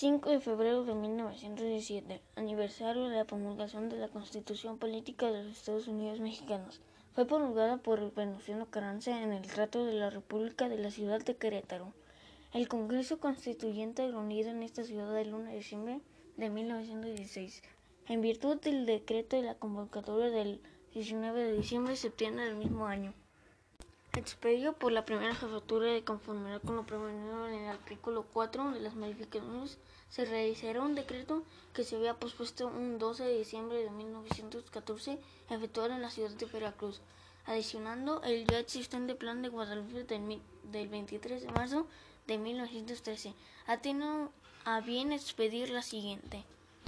5 de febrero de 1917, aniversario de la promulgación de la Constitución Política de los Estados Unidos Mexicanos. Fue promulgada por Venustiano Carranza en el Trato de la República de la ciudad de Querétaro. El Congreso Constituyente reunido en esta ciudad el 1 de diciembre de 1916, en virtud del decreto de la convocatoria del 19 de diciembre y septiembre del mismo año expedido por la primera jefatura de conformidad con lo prevenido en el artículo 4 de las modificaciones, se realizará un decreto que se había pospuesto un 12 de diciembre de 1914 a efectuar en la ciudad de Veracruz, adicionando el ya existente plan de Guadalupe del, del 23 de marzo de 1913. Ha tenido a bien expedir la siguiente.